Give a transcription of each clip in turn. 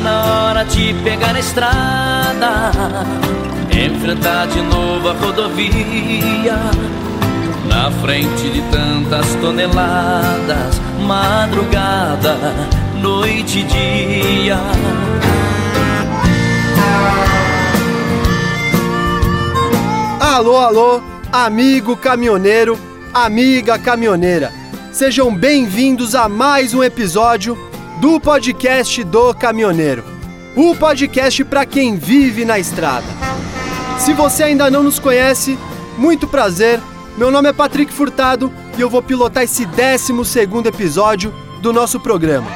Na hora de pegar a estrada, enfrentar de novo a rodovia. Na frente de tantas toneladas, madrugada, noite e dia. Alô, alô, amigo caminhoneiro, amiga caminhoneira. Sejam bem-vindos a mais um episódio do podcast do caminhoneiro. O podcast para quem vive na estrada. Se você ainda não nos conhece, muito prazer. Meu nome é Patrick Furtado e eu vou pilotar esse 12 episódio do nosso programa.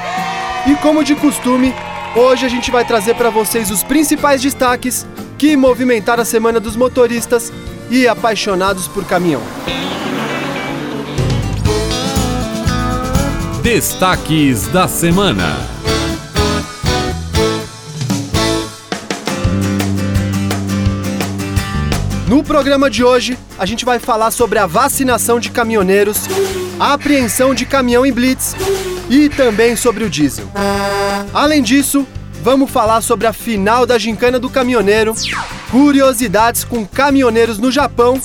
E como de costume, hoje a gente vai trazer para vocês os principais destaques que movimentaram a Semana dos Motoristas e apaixonados por caminhão. Destaques da semana. No programa de hoje, a gente vai falar sobre a vacinação de caminhoneiros, a apreensão de caminhão em blitz e também sobre o diesel. Além disso, vamos falar sobre a final da gincana do caminhoneiro, curiosidades com caminhoneiros no Japão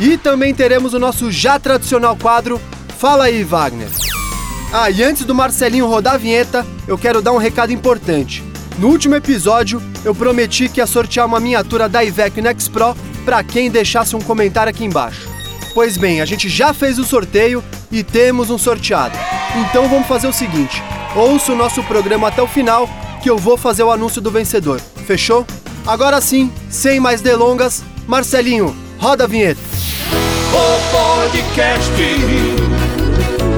e também teremos o nosso já tradicional quadro Fala aí, Wagner. Ah, e antes do Marcelinho rodar a vinheta, eu quero dar um recado importante. No último episódio, eu prometi que ia sortear uma miniatura da Iveco Next Pro para quem deixasse um comentário aqui embaixo. Pois bem, a gente já fez o sorteio e temos um sorteado. Então vamos fazer o seguinte: ouça o nosso programa até o final, que eu vou fazer o anúncio do vencedor. Fechou? Agora sim, sem mais delongas, Marcelinho, roda a vinheta. O podcast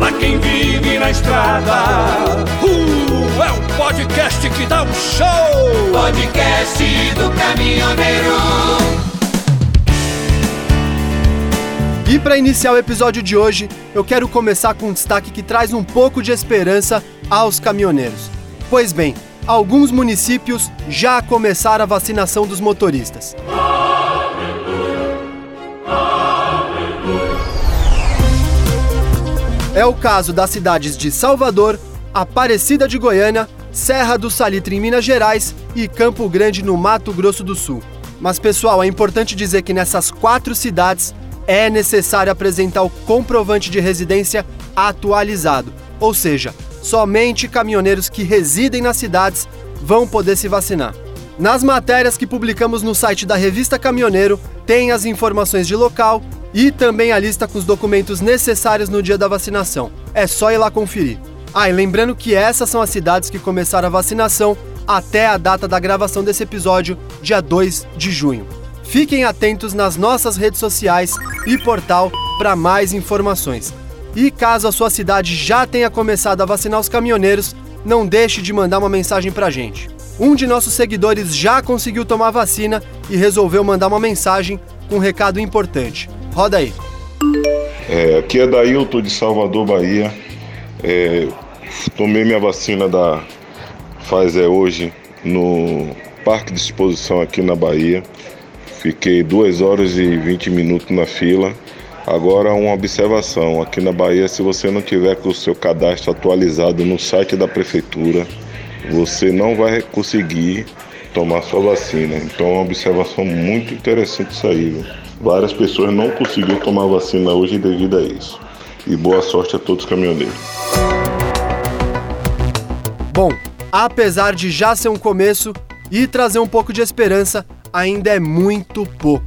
pra quem vive na estrada. Uh, é um podcast que dá um show. Podcast do caminhoneiro. E para iniciar o episódio de hoje, eu quero começar com um destaque que traz um pouco de esperança aos caminhoneiros. Pois bem, alguns municípios já começaram a vacinação dos motoristas. É o caso das cidades de Salvador, Aparecida de Goiânia, Serra do Salitre em Minas Gerais e Campo Grande no Mato Grosso do Sul. Mas pessoal, é importante dizer que nessas quatro cidades é necessário apresentar o comprovante de residência atualizado, ou seja, somente caminhoneiros que residem nas cidades vão poder se vacinar. Nas matérias que publicamos no site da revista Caminhoneiro, tem as informações de local e também a lista com os documentos necessários no dia da vacinação. É só ir lá conferir. Ah, e lembrando que essas são as cidades que começaram a vacinação até a data da gravação desse episódio, dia 2 de junho. Fiquem atentos nas nossas redes sociais e portal para mais informações. E caso a sua cidade já tenha começado a vacinar os caminhoneiros, não deixe de mandar uma mensagem para a gente. Um de nossos seguidores já conseguiu tomar a vacina e resolveu mandar uma mensagem com um recado importante. Roda aí. É, aqui é Dailton de Salvador, Bahia. É, tomei minha vacina da Pfizer hoje no Parque de Exposição aqui na Bahia. Fiquei 2 horas e 20 minutos na fila. Agora uma observação, aqui na Bahia, se você não tiver com o seu cadastro atualizado no site da prefeitura, você não vai conseguir tomar sua vacina. Então é uma observação muito interessante isso aí. Viu? Várias pessoas não conseguiram tomar vacina hoje devido a isso. E boa sorte a todos os caminhoneiros. Bom, apesar de já ser um começo e trazer um pouco de esperança, ainda é muito pouco.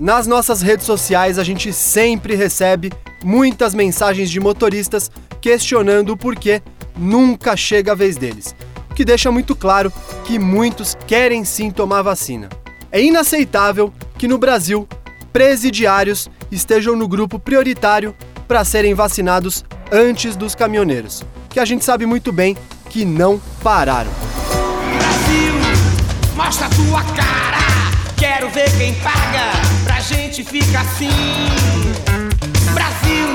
Nas nossas redes sociais a gente sempre recebe muitas mensagens de motoristas questionando o porquê nunca chega a vez deles, o que deixa muito claro que muitos querem sim tomar vacina. É inaceitável que no Brasil presidiários estejam no grupo prioritário para serem vacinados antes dos caminhoneiros, que a gente sabe muito bem que não pararam. Brasil, mostra tua cara. Quero ver quem paga. Pra gente fica assim. Brasil,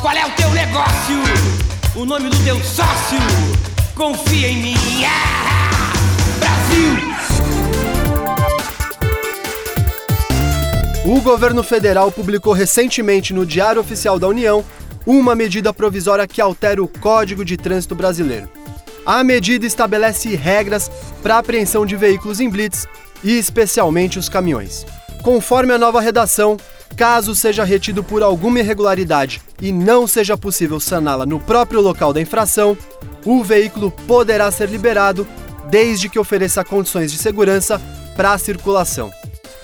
qual é o teu negócio? O nome do teu sócio? Confia em mim. Ah! Brasil. O governo federal publicou recentemente no Diário Oficial da União uma medida provisória que altera o Código de Trânsito Brasileiro. A medida estabelece regras para apreensão de veículos em blitz e especialmente os caminhões. Conforme a nova redação, caso seja retido por alguma irregularidade e não seja possível saná-la no próprio local da infração, o veículo poderá ser liberado desde que ofereça condições de segurança para a circulação.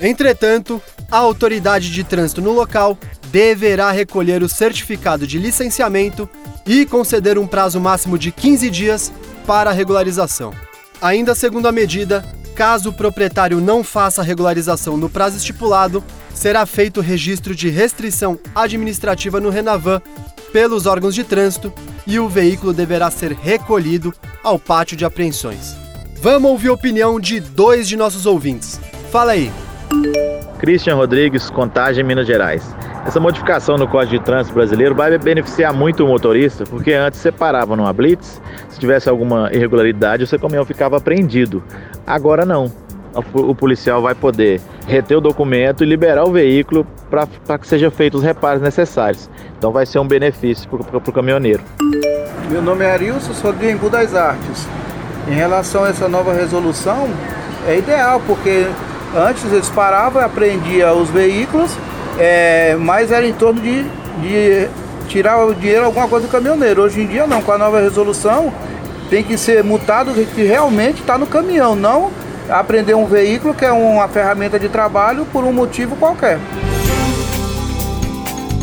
Entretanto, a autoridade de trânsito no local deverá recolher o certificado de licenciamento e conceder um prazo máximo de 15 dias para a regularização. Ainda segundo a medida, caso o proprietário não faça a regularização no prazo estipulado, será feito registro de restrição administrativa no Renavan pelos órgãos de trânsito e o veículo deverá ser recolhido ao pátio de apreensões. Vamos ouvir a opinião de dois de nossos ouvintes. Fala aí. Christian Rodrigues, Contagem, Minas Gerais. Essa modificação no Código de Trânsito brasileiro vai beneficiar muito o motorista, porque antes você parava numa blitz, se tivesse alguma irregularidade, o seu caminhão ficava apreendido. Agora não. O policial vai poder reter o documento e liberar o veículo para que sejam feitos os reparos necessários. Então vai ser um benefício para o caminhoneiro. Meu nome é Arilson, sou de Embu das Artes. Em relação a essa nova resolução, é ideal, porque antes eles paravam apreendiam os veículos é, mas era em torno de, de tirar o dinheiro alguma coisa do caminhoneiro. Hoje em dia não, com a nova resolução tem que ser multado que realmente está no caminhão, não apreender um veículo que é uma ferramenta de trabalho por um motivo qualquer.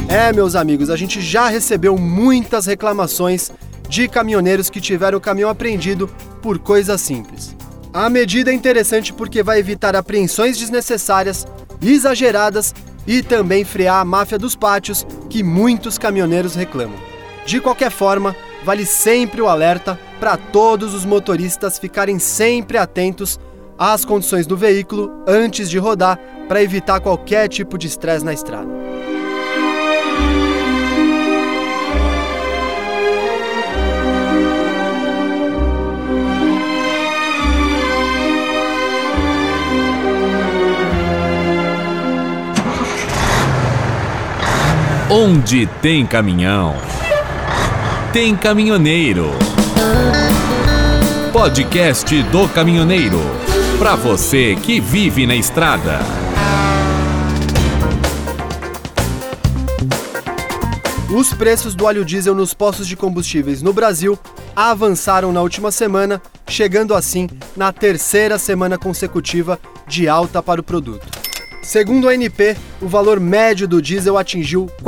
É, meus amigos, a gente já recebeu muitas reclamações de caminhoneiros que tiveram o caminhão apreendido por coisas simples. A medida é interessante porque vai evitar apreensões desnecessárias, exageradas e também frear a máfia dos pátios que muitos caminhoneiros reclamam. De qualquer forma, vale sempre o alerta para todos os motoristas ficarem sempre atentos às condições do veículo antes de rodar para evitar qualquer tipo de estresse na estrada. Onde tem caminhão, tem caminhoneiro. Podcast do Caminhoneiro. Para você que vive na estrada. Os preços do óleo diesel nos postos de combustíveis no Brasil avançaram na última semana, chegando assim na terceira semana consecutiva de alta para o produto. Segundo a ANP, o valor médio do diesel atingiu R$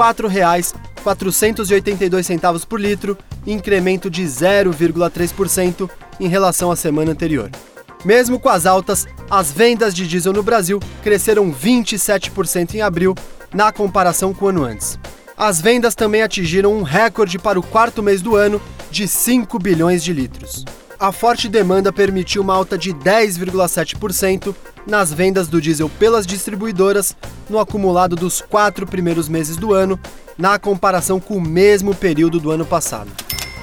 4,482 por litro, incremento de 0,3% em relação à semana anterior. Mesmo com as altas, as vendas de diesel no Brasil cresceram 27% em abril, na comparação com o ano antes. As vendas também atingiram um recorde para o quarto mês do ano de 5 bilhões de litros. A forte demanda permitiu uma alta de 10,7% nas vendas do diesel pelas distribuidoras no acumulado dos quatro primeiros meses do ano, na comparação com o mesmo período do ano passado.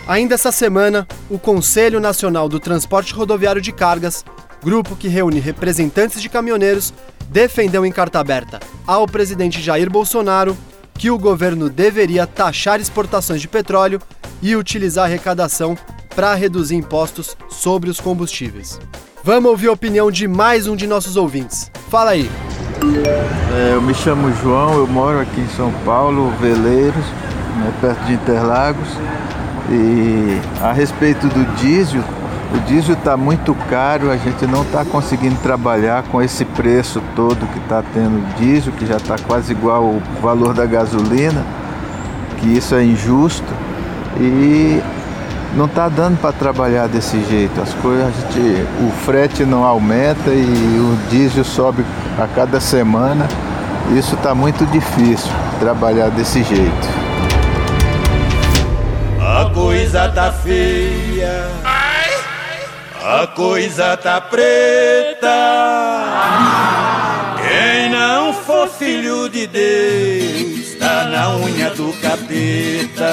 Ainda essa semana, o Conselho Nacional do Transporte Rodoviário de Cargas, grupo que reúne representantes de caminhoneiros, defendeu em carta aberta ao presidente Jair Bolsonaro que o governo deveria taxar exportações de petróleo e utilizar a arrecadação para reduzir impostos sobre os combustíveis. Vamos ouvir a opinião de mais um de nossos ouvintes. Fala aí. É, eu me chamo João, eu moro aqui em São Paulo, Veleiros, né, perto de Interlagos. E a respeito do diesel, o diesel está muito caro, a gente não está conseguindo trabalhar com esse preço todo que está tendo diesel, que já está quase igual ao valor da gasolina, que isso é injusto. E não está dando para trabalhar desse jeito. As coisas, a gente, o frete não aumenta e o diesel sobe a cada semana. Isso está muito difícil trabalhar desse jeito. A coisa tá feia. A coisa tá preta. Quem não for filho de Deus, tá na unha do capeta.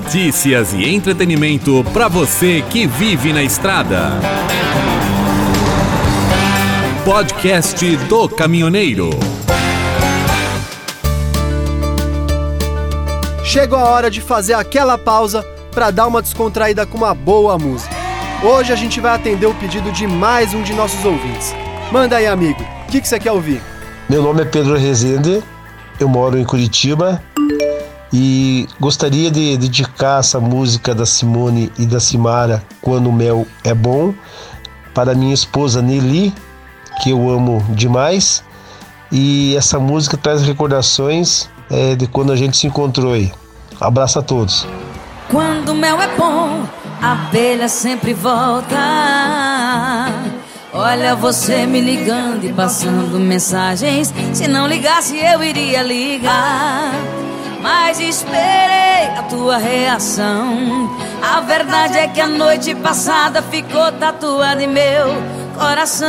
Notícias e entretenimento para você que vive na estrada. Podcast do Caminhoneiro. chegou a hora de fazer aquela pausa para dar uma descontraída com uma boa música. Hoje a gente vai atender o pedido de mais um de nossos ouvintes. Manda aí, amigo, o que, que você quer ouvir? Meu nome é Pedro Rezende, eu moro em Curitiba e gostaria de dedicar essa música da Simone e da Simara, Quando o Mel é Bom, para minha esposa Nelly, que eu amo demais. E essa música traz recordações é, de quando a gente se encontrou aí. Abraço a todos. Quando o mel é bom, a abelha sempre volta. Olha você me ligando e passando mensagens. Se não ligasse, eu iria ligar. Mas esperei a tua reação. A verdade é que a noite passada ficou tatuada em meu coração.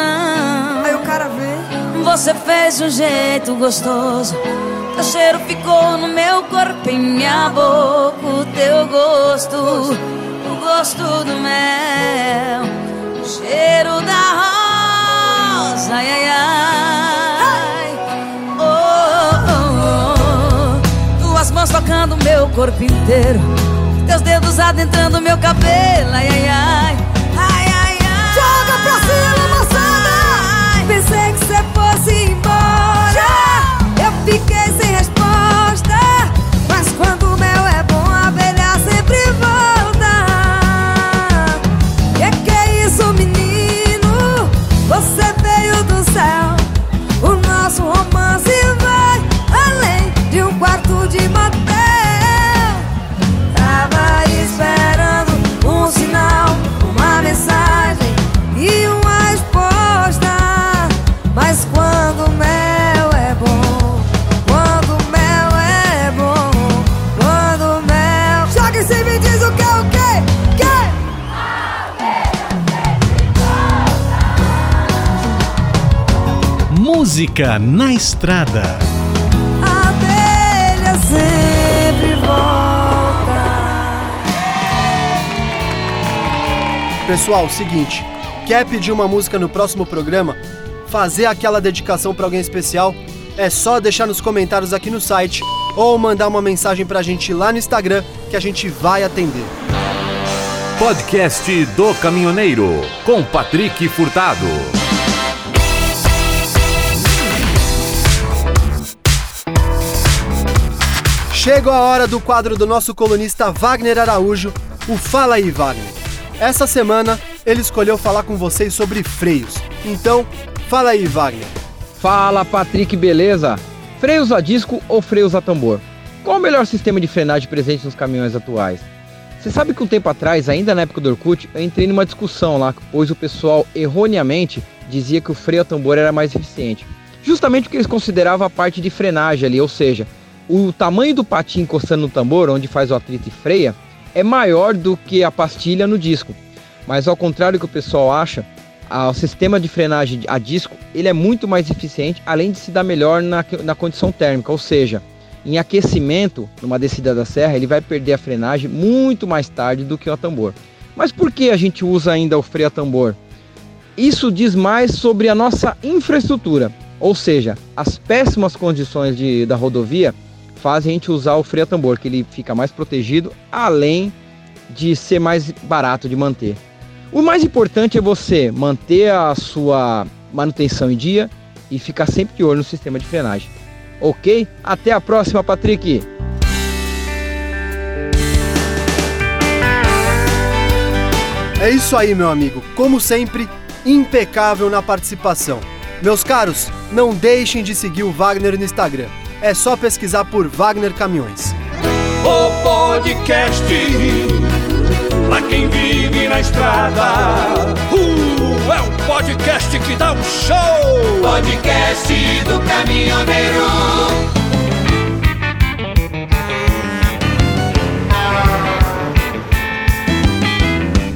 Aí o cara vê. Você fez um jeito gostoso. Teu cheiro ficou no meu corpo, em minha boca. O teu gosto, o gosto do mel, o cheiro da rosa. Ai, ai, ai. Tocando meu corpo inteiro. Teus dedos adentrando meu cabelo. Ai, ai. Ai, Música na estrada. A abelha sempre volta. Pessoal, seguinte, quer pedir uma música no próximo programa? Fazer aquela dedicação para alguém especial? É só deixar nos comentários aqui no site ou mandar uma mensagem pra gente lá no Instagram que a gente vai atender. Podcast do Caminhoneiro, com Patrick Furtado. Chegou a hora do quadro do nosso colunista Wagner Araújo, o Fala aí Wagner. Essa semana ele escolheu falar com vocês sobre freios. Então, fala aí Wagner. Fala Patrick, beleza? Freios a disco ou freios a tambor? Qual o melhor sistema de frenagem presente nos caminhões atuais? Você sabe que um tempo atrás, ainda na época do Orkut, eu entrei numa discussão lá, pois o pessoal erroneamente dizia que o freio a tambor era mais eficiente. Justamente porque eles consideravam a parte de frenagem ali, ou seja, o tamanho do patinho encostando no tambor, onde faz o atrito e freia, é maior do que a pastilha no disco. Mas ao contrário do que o pessoal acha, o sistema de frenagem a disco ele é muito mais eficiente, além de se dar melhor na, na condição térmica, ou seja, em aquecimento, numa descida da serra, ele vai perder a frenagem muito mais tarde do que o tambor. Mas por que a gente usa ainda o freio a tambor? Isso diz mais sobre a nossa infraestrutura, ou seja, as péssimas condições de, da rodovia fazem a gente usar o freio a tambor, que ele fica mais protegido, além de ser mais barato de manter. O mais importante é você manter a sua manutenção em dia e ficar sempre de olho no sistema de frenagem. Ok? Até a próxima, Patrick! É isso aí, meu amigo. Como sempre, impecável na participação. Meus caros, não deixem de seguir o Wagner no Instagram. É só pesquisar por Wagner Caminhões. O podcast pra quem vive na estrada. Uh, é um podcast que dá um show. Podcast do caminhoneiro.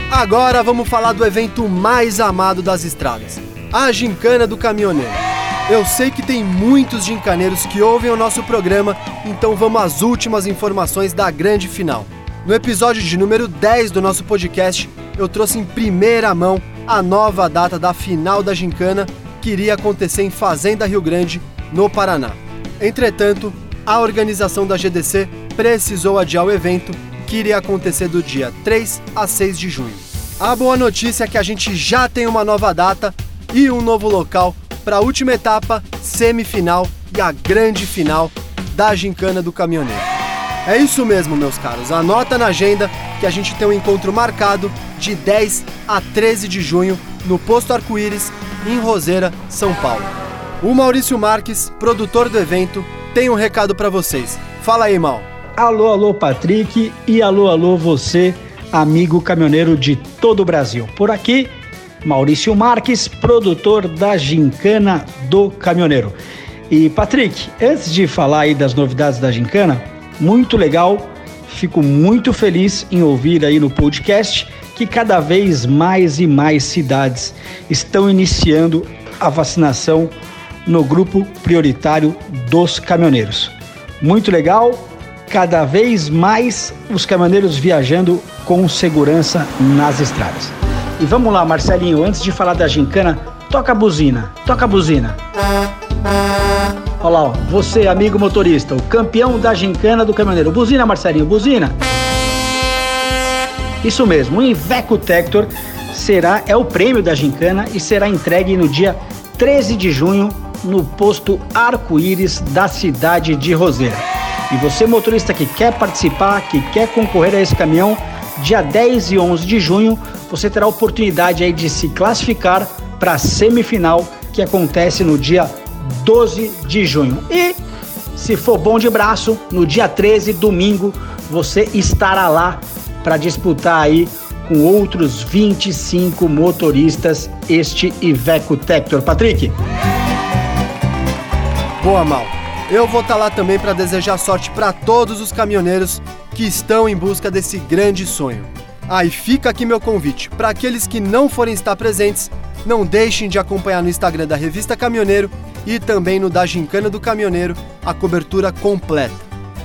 Agora vamos falar do evento mais amado das estradas, a Gincana do Caminhoneiro. Eu sei que tem muitos gincaneiros que ouvem o nosso programa, então vamos às últimas informações da grande final. No episódio de número 10 do nosso podcast, eu trouxe em primeira mão a nova data da final da Gincana, que iria acontecer em Fazenda Rio Grande, no Paraná. Entretanto, a organização da GDC precisou adiar o evento que iria acontecer do dia 3 a 6 de junho. A boa notícia é que a gente já tem uma nova data e um novo local para a última etapa, semifinal e a grande final da Gincana do Caminhoneiro. É isso mesmo, meus caros. Anota na agenda que a gente tem um encontro marcado de 10 a 13 de junho no Posto Arco-Íris, em Roseira, São Paulo. O Maurício Marques, produtor do evento, tem um recado para vocês. Fala aí, Mal. Alô, alô, Patrick e alô, alô, você, amigo caminhoneiro de todo o Brasil. Por aqui, Maurício Marques, produtor da Gincana do Caminhoneiro. E Patrick, antes de falar aí das novidades da Gincana, muito legal, fico muito feliz em ouvir aí no podcast que cada vez mais e mais cidades estão iniciando a vacinação no grupo prioritário dos caminhoneiros. Muito legal, cada vez mais os caminhoneiros viajando com segurança nas estradas. E vamos lá, Marcelinho, antes de falar da gincana, toca a buzina, toca a buzina. Olha lá, ó, você, amigo motorista, o campeão da gincana do caminhoneiro. Buzina, Marcelinho, buzina. Isso mesmo, o Iveco Tector será é o prêmio da gincana e será entregue no dia 13 de junho no posto Arco-Íris da cidade de Roseira. E você motorista que quer participar, que quer concorrer a esse caminhão, dia 10 e 11 de junho, você terá a oportunidade aí de se classificar para a semifinal que acontece no dia 12 de junho. E se for bom de braço, no dia 13, domingo, você estará lá para disputar aí com outros 25 motoristas este Iveco Tector. Patrick. Boa, Mal. Eu vou estar tá lá também para desejar sorte para todos os caminhoneiros que estão em busca desse grande sonho. Ah, e fica aqui meu convite. Para aqueles que não forem estar presentes, não deixem de acompanhar no Instagram da Revista Caminhoneiro e também no da Gincana do Caminhoneiro a cobertura completa.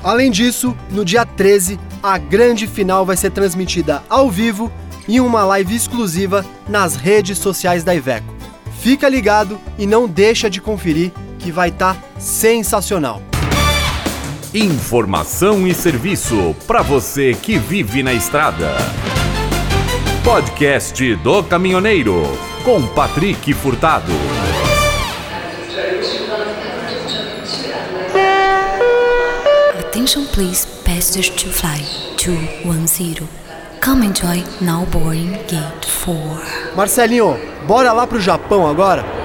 Além disso, no dia 13, a grande final vai ser transmitida ao vivo em uma live exclusiva nas redes sociais da Iveco. Fica ligado e não deixa de conferir que vai estar tá sensacional. Informação e serviço para você que vive na estrada. Podcast do Caminhoneiro com Patrick Furtado. Attention please, passengers to fly 210. Come enjoy now boarding gate 4. Marcelinho, bora lá pro Japão agora?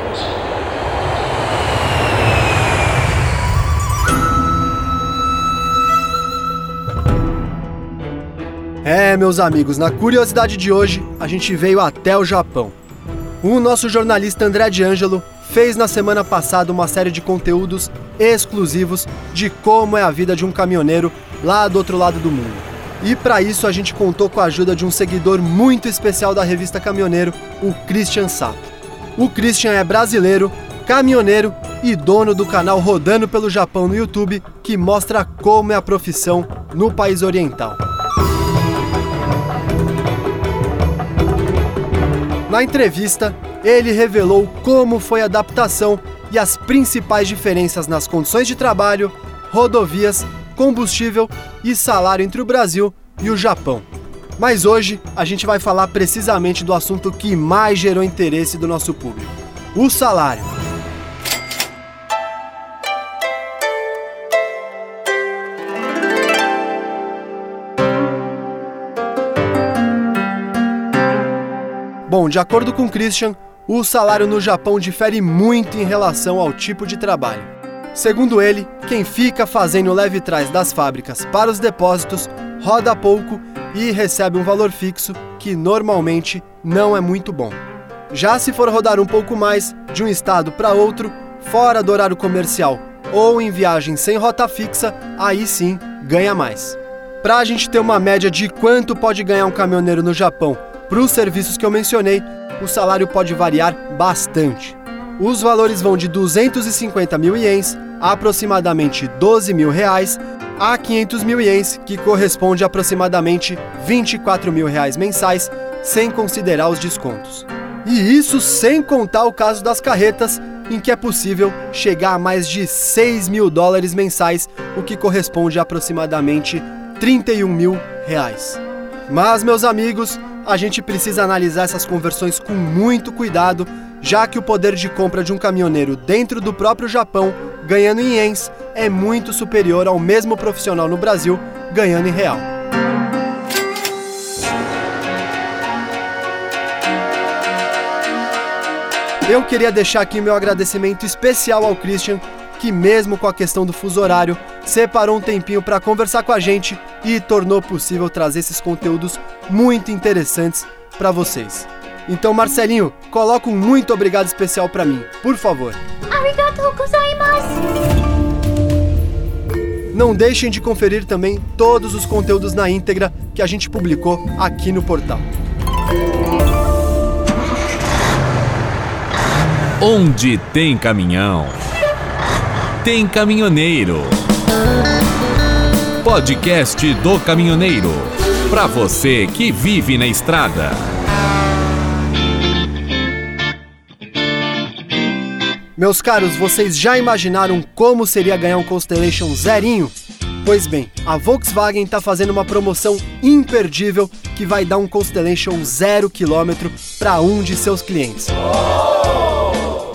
É, meus amigos, na curiosidade de hoje, a gente veio até o Japão. O nosso jornalista André D'Angelo fez na semana passada uma série de conteúdos exclusivos de como é a vida de um caminhoneiro lá do outro lado do mundo. E para isso a gente contou com a ajuda de um seguidor muito especial da revista Caminhoneiro, o Christian Sato. O Christian é brasileiro, caminhoneiro e dono do canal Rodando pelo Japão no YouTube, que mostra como é a profissão no país oriental. Na entrevista, ele revelou como foi a adaptação e as principais diferenças nas condições de trabalho, rodovias, combustível e salário entre o Brasil e o Japão. Mas hoje a gente vai falar precisamente do assunto que mais gerou interesse do nosso público: o salário. Bom, de acordo com Christian, o salário no Japão difere muito em relação ao tipo de trabalho. Segundo ele, quem fica fazendo leve trás das fábricas para os depósitos roda pouco e recebe um valor fixo que normalmente não é muito bom. Já se for rodar um pouco mais de um estado para outro, fora do horário comercial ou em viagem sem rota fixa, aí sim ganha mais. Para a gente ter uma média de quanto pode ganhar um caminhoneiro no Japão para os serviços que eu mencionei, o salário pode variar bastante. Os valores vão de 250 mil ienes, aproximadamente 12 mil reais, a 500 mil ienes, que corresponde a aproximadamente 24 mil reais mensais, sem considerar os descontos. E isso sem contar o caso das carretas, em que é possível chegar a mais de 6 mil dólares mensais, o que corresponde a aproximadamente 31 mil reais. Mas, meus amigos, a gente precisa analisar essas conversões com muito cuidado, já que o poder de compra de um caminhoneiro dentro do próprio Japão, ganhando em ienes, é muito superior ao mesmo profissional no Brasil, ganhando em real. Eu queria deixar aqui meu agradecimento especial ao Christian, que mesmo com a questão do fuso horário, separou um tempinho para conversar com a gente e tornou possível trazer esses conteúdos muito interessantes para vocês. Então, Marcelinho, coloca um muito obrigado especial para mim, por favor. Arigatou gozaimasu. Não deixem de conferir também todos os conteúdos na íntegra que a gente publicou aqui no portal. Onde tem caminhão, tem caminhoneiro. Podcast do Caminhoneiro. Para você que vive na estrada. Meus caros, vocês já imaginaram como seria ganhar um Constellation zerinho? Pois bem, a Volkswagen está fazendo uma promoção imperdível que vai dar um Constellation zero quilômetro para um de seus clientes.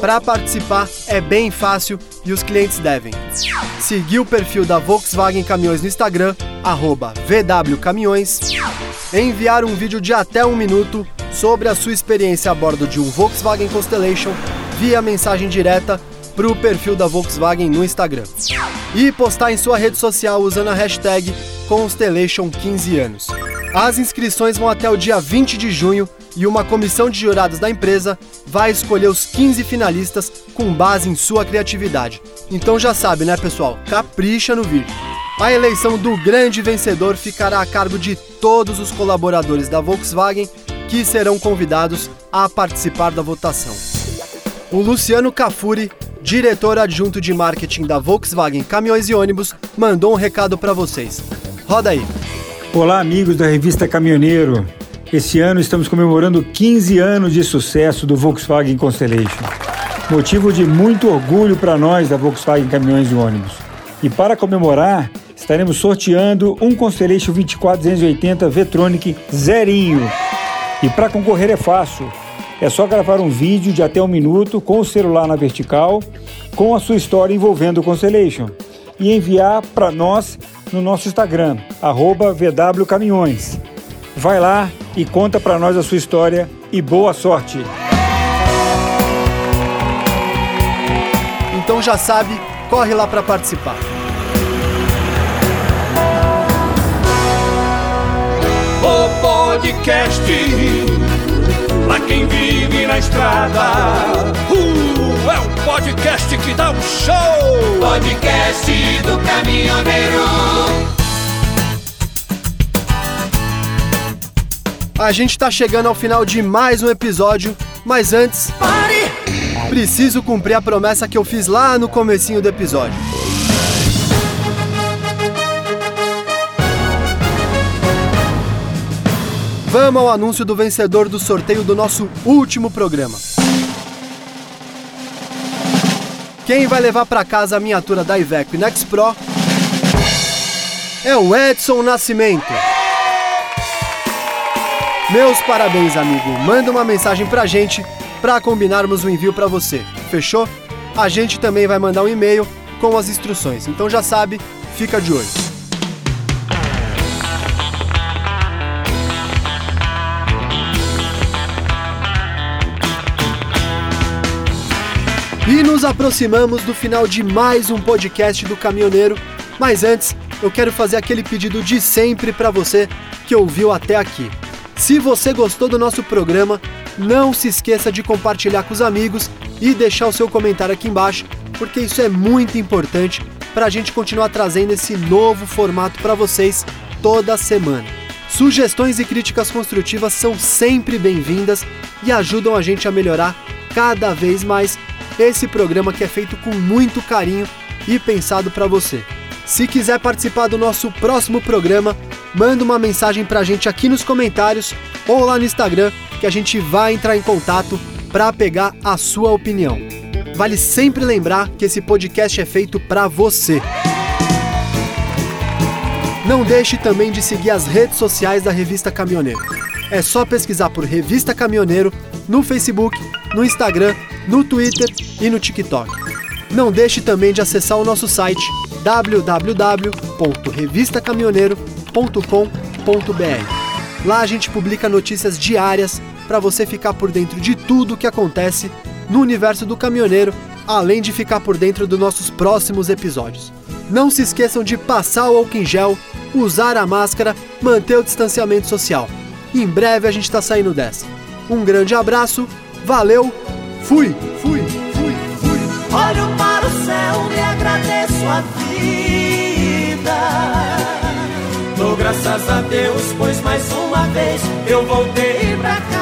Para participar é bem fácil e os clientes devem. Seguir o perfil da Volkswagen Caminhões no Instagram, VWCaminhões, enviar um vídeo de até um minuto sobre a sua experiência a bordo de um Volkswagen Constellation via mensagem direta para o perfil da Volkswagen no Instagram. E postar em sua rede social usando a hashtag Constellation15 anos. As inscrições vão até o dia 20 de junho e uma comissão de jurados da empresa vai escolher os 15 finalistas com base em sua criatividade. Então já sabe, né, pessoal? Capricha no vídeo. A eleição do grande vencedor ficará a cargo de todos os colaboradores da Volkswagen que serão convidados a participar da votação. O Luciano Cafuri, diretor adjunto de marketing da Volkswagen Caminhões e Ônibus, mandou um recado para vocês. Roda aí. Olá, amigos da revista Caminhoneiro. Esse ano estamos comemorando 15 anos de sucesso do Volkswagen Constellation. Motivo de muito orgulho para nós da Volkswagen Caminhões e Ônibus. E para comemorar, estaremos sorteando um Constellation 24280 V-Tronic zerinho. E para concorrer é fácil. É só gravar um vídeo de até um minuto com o celular na vertical, com a sua história envolvendo o Constellation e enviar para nós no nosso Instagram, VWCaminhões. Vai lá e conta para nós a sua história e boa sorte! Então já sabe, corre lá para participar. O podcast pra quem vive na estrada. Uh, é o podcast que dá um show. Podcast do caminhoneiro. A gente está chegando ao final de mais um episódio, mas antes. Pare! Preciso cumprir a promessa que eu fiz lá no comecinho do episódio. Vamos ao anúncio do vencedor do sorteio do nosso último programa. Quem vai levar para casa a miniatura da Iveco Next Pro é o Edson Nascimento. Meus parabéns, amigo. Manda uma mensagem pra gente para combinarmos o envio para você. Fechou? A gente também vai mandar um e-mail com as instruções. Então já sabe, fica de olho. E nos aproximamos do final de mais um podcast do Caminhoneiro. Mas antes, eu quero fazer aquele pedido de sempre para você que ouviu até aqui. Se você gostou do nosso programa, não se esqueça de compartilhar com os amigos e deixar o seu comentário aqui embaixo, porque isso é muito importante para a gente continuar trazendo esse novo formato para vocês toda semana. Sugestões e críticas construtivas são sempre bem-vindas e ajudam a gente a melhorar cada vez mais esse programa que é feito com muito carinho e pensado para você. Se quiser participar do nosso próximo programa, manda uma mensagem pra gente aqui nos comentários ou lá no Instagram que a gente vai entrar em contato para pegar a sua opinião. vale sempre lembrar que esse podcast é feito para você. Não deixe também de seguir as redes sociais da Revista Caminhoneiro. É só pesquisar por Revista Caminhoneiro no Facebook, no Instagram, no Twitter e no TikTok. Não deixe também de acessar o nosso site www.revistacaminhoneiro.com.br. Lá a gente publica notícias diárias para você ficar por dentro de tudo o que acontece no universo do caminhoneiro, além de ficar por dentro dos nossos próximos episódios. Não se esqueçam de passar o álcool em gel, usar a máscara, manter o distanciamento social. Em breve a gente está saindo dessa. Um grande abraço, valeu, fui, fui, fui, fui. Olho para o céu e agradeço a vida. graças a Deus, pois mais uma vez eu voltei pra casa.